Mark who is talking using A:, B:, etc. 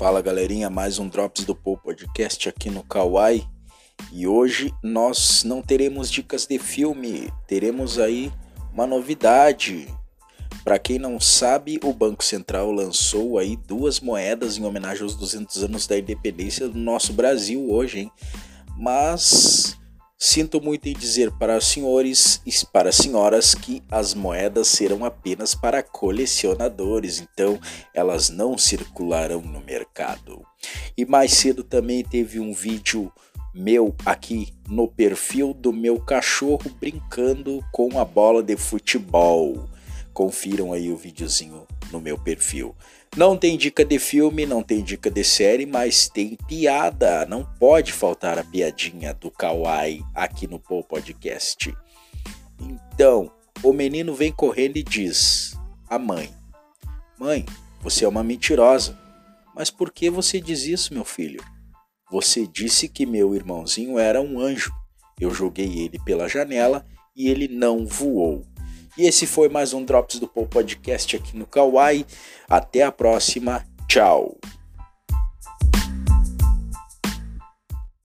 A: Fala galerinha, mais um Drops do Paul Podcast aqui no Kawaii. E hoje nós não teremos dicas de filme, teremos aí uma novidade. Para quem não sabe, o Banco Central lançou aí duas moedas em homenagem aos 200 anos da independência do nosso Brasil hoje, hein? Mas Sinto muito em dizer para os senhores e para as senhoras que as moedas serão apenas para colecionadores, então elas não circularão no mercado. E mais cedo também teve um vídeo meu aqui no perfil do meu cachorro brincando com a bola de futebol. Confiram aí o videozinho no meu perfil. Não tem dica de filme, não tem dica de série, mas tem piada. Não pode faltar a piadinha do Kawaii aqui no Paul Podcast. Então, o menino vem correndo e diz à mãe: Mãe, você é uma mentirosa. Mas por que você diz isso, meu filho? Você disse que meu irmãozinho era um anjo. Eu joguei ele pela janela e ele não voou. E esse foi mais um Drops do Paul Podcast aqui no Kawaii. Até a próxima. Tchau.